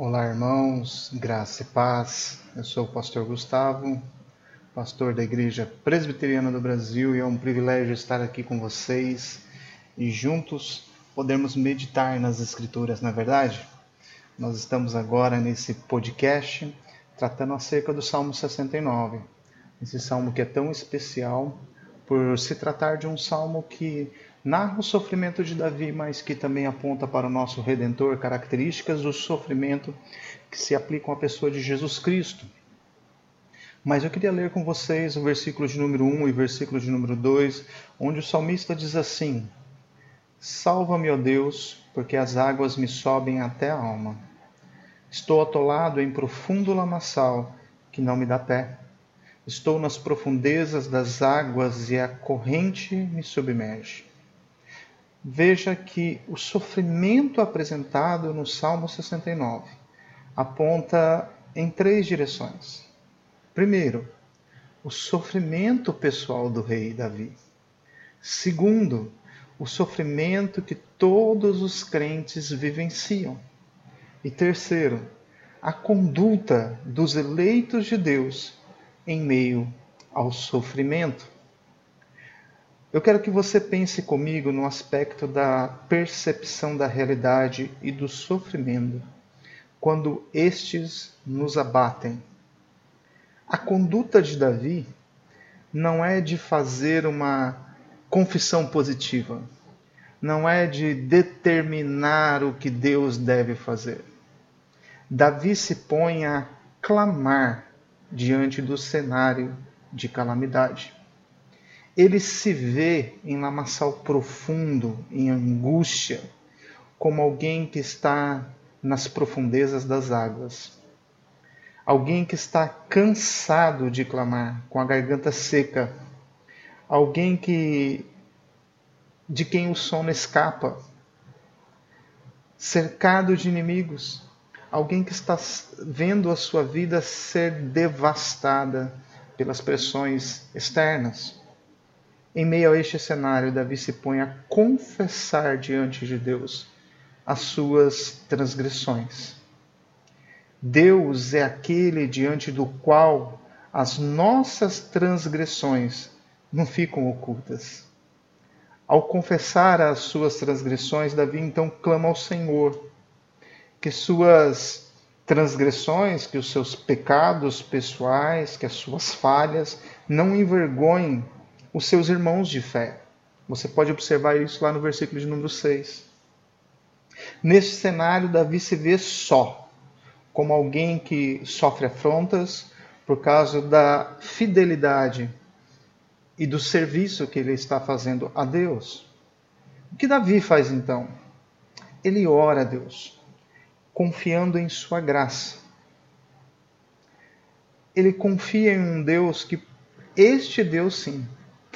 Olá, irmãos, graça e paz. Eu sou o pastor Gustavo, pastor da Igreja Presbiteriana do Brasil, e é um privilégio estar aqui com vocês e juntos podermos meditar nas Escrituras, na é verdade? Nós estamos agora nesse podcast tratando acerca do Salmo 69. Esse salmo que é tão especial por se tratar de um salmo que narra o sofrimento de Davi, mas que também aponta para o nosso Redentor características do sofrimento que se aplicam à pessoa de Jesus Cristo. Mas eu queria ler com vocês o versículo de número 1 e versículo de número 2, onde o salmista diz assim: Salva-me, ó Deus, porque as águas me sobem até a alma. Estou atolado em profundo lamaçal que não me dá pé. Estou nas profundezas das águas e a corrente me submerge veja que o sofrimento apresentado no Salmo 69 aponta em três direções. Primeiro, o sofrimento pessoal do rei Davi. Segundo, o sofrimento que todos os crentes vivenciam. E terceiro, a conduta dos eleitos de Deus em meio ao sofrimento. Eu quero que você pense comigo no aspecto da percepção da realidade e do sofrimento, quando estes nos abatem. A conduta de Davi não é de fazer uma confissão positiva, não é de determinar o que Deus deve fazer. Davi se põe a clamar diante do cenário de calamidade ele se vê em lamaçal profundo, em angústia, como alguém que está nas profundezas das águas. Alguém que está cansado de clamar, com a garganta seca. Alguém que de quem o sono escapa. Cercado de inimigos. Alguém que está vendo a sua vida ser devastada pelas pressões externas. Em meio a este cenário, Davi se põe a confessar diante de Deus as suas transgressões. Deus é aquele diante do qual as nossas transgressões não ficam ocultas. Ao confessar as suas transgressões, Davi então clama ao Senhor que suas transgressões, que os seus pecados pessoais, que as suas falhas não envergonhem os seus irmãos de fé. Você pode observar isso lá no versículo de número 6. Neste cenário, Davi se vê só, como alguém que sofre afrontas por causa da fidelidade e do serviço que ele está fazendo a Deus. O que Davi faz então? Ele ora a Deus, confiando em sua graça. Ele confia em um Deus que, este Deus sim,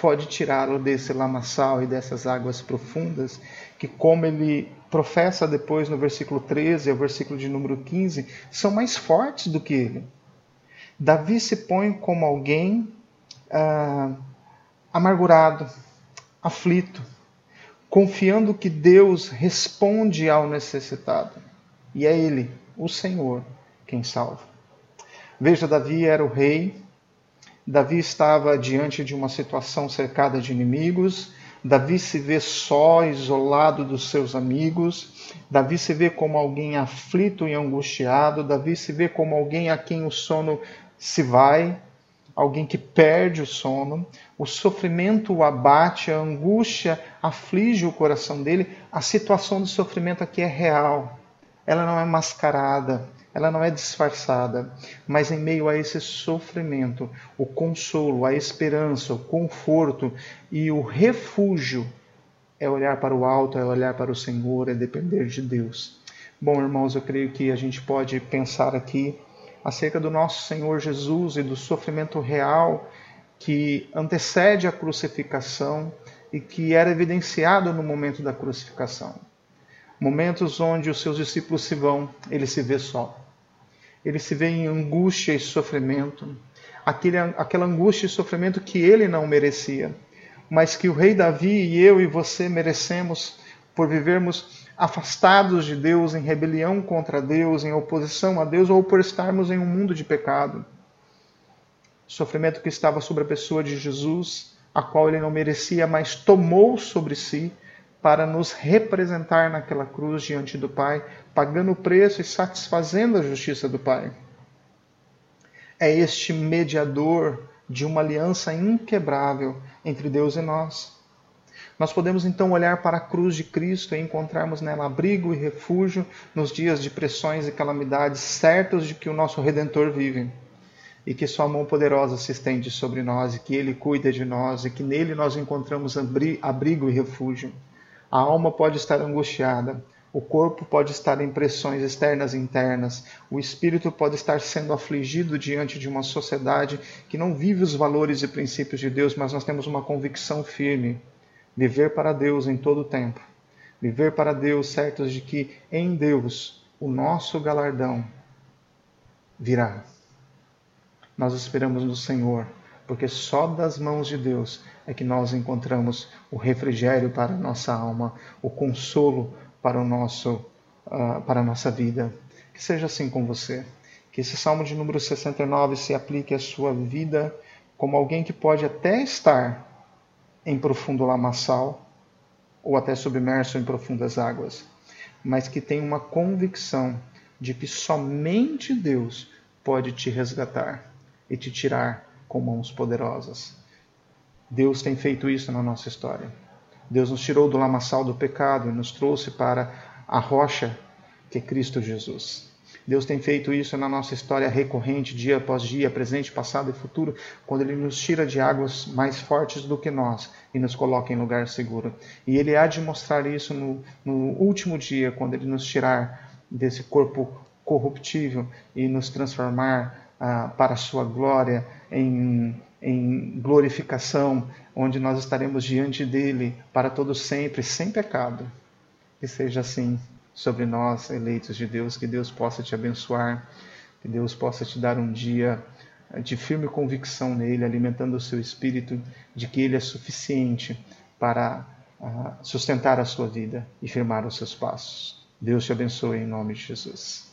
pode tirá-lo desse lamaçal e dessas águas profundas, que, como ele professa depois no versículo 13 ao versículo de número 15, são mais fortes do que ele. Davi se põe como alguém ah, amargurado, aflito, confiando que Deus responde ao necessitado. E é Ele, o Senhor, quem salva. Veja, Davi era o rei Davi estava diante de uma situação cercada de inimigos. Davi se vê só, isolado dos seus amigos. Davi se vê como alguém aflito e angustiado. Davi se vê como alguém a quem o sono se vai, alguém que perde o sono. O sofrimento o abate, a angústia aflige o coração dele. A situação de sofrimento aqui é real, ela não é mascarada ela não é disfarçada, mas em meio a esse sofrimento, o consolo, a esperança, o conforto e o refúgio é olhar para o alto, é olhar para o Senhor, é depender de Deus. Bom, irmãos, eu creio que a gente pode pensar aqui acerca do nosso Senhor Jesus e do sofrimento real que antecede a crucificação e que era evidenciado no momento da crucificação. Momentos onde os seus discípulos se vão, ele se vê só ele se vê em angústia e sofrimento, aquele, aquela angústia e sofrimento que ele não merecia, mas que o rei Davi e eu e você merecemos por vivermos afastados de Deus, em rebelião contra Deus, em oposição a Deus, ou por estarmos em um mundo de pecado. Sofrimento que estava sobre a pessoa de Jesus, a qual ele não merecia, mas tomou sobre si para nos representar naquela cruz diante do Pai, pagando o preço e satisfazendo a justiça do Pai. É este mediador de uma aliança inquebrável entre Deus e nós. Nós podemos então olhar para a cruz de Cristo e encontrarmos nela abrigo e refúgio nos dias de pressões e calamidades, certos de que o nosso Redentor vive e que Sua mão poderosa se estende sobre nós e que Ele cuida de nós e que nele nós encontramos abrigo e refúgio. A alma pode estar angustiada, o corpo pode estar em pressões externas e internas, o espírito pode estar sendo afligido diante de uma sociedade que não vive os valores e princípios de Deus, mas nós temos uma convicção firme: viver para Deus em todo o tempo. Viver para Deus, certos de que em Deus o nosso galardão virá. Nós esperamos no Senhor, porque só das mãos de Deus é que nós encontramos o refrigério para a nossa alma, o consolo para, o nosso, uh, para a nossa vida. Que seja assim com você. Que esse salmo de número 69 se aplique à sua vida como alguém que pode até estar em profundo lamaçal ou até submerso em profundas águas, mas que tem uma convicção de que somente Deus pode te resgatar e te tirar com mãos poderosas. Deus tem feito isso na nossa história. Deus nos tirou do lamaçal do pecado e nos trouxe para a rocha que é Cristo Jesus. Deus tem feito isso na nossa história recorrente, dia após dia, presente, passado e futuro, quando Ele nos tira de águas mais fortes do que nós e nos coloca em lugar seguro. E Ele há de mostrar isso no, no último dia, quando Ele nos tirar desse corpo corruptível e nos transformar ah, para a Sua glória em em glorificação, onde nós estaremos diante dele para todo sempre, sem pecado. Que seja assim sobre nós, eleitos de Deus, que Deus possa te abençoar, que Deus possa te dar um dia de firme convicção nele, alimentando o seu espírito de que ele é suficiente para uh, sustentar a sua vida e firmar os seus passos. Deus te abençoe em nome de Jesus.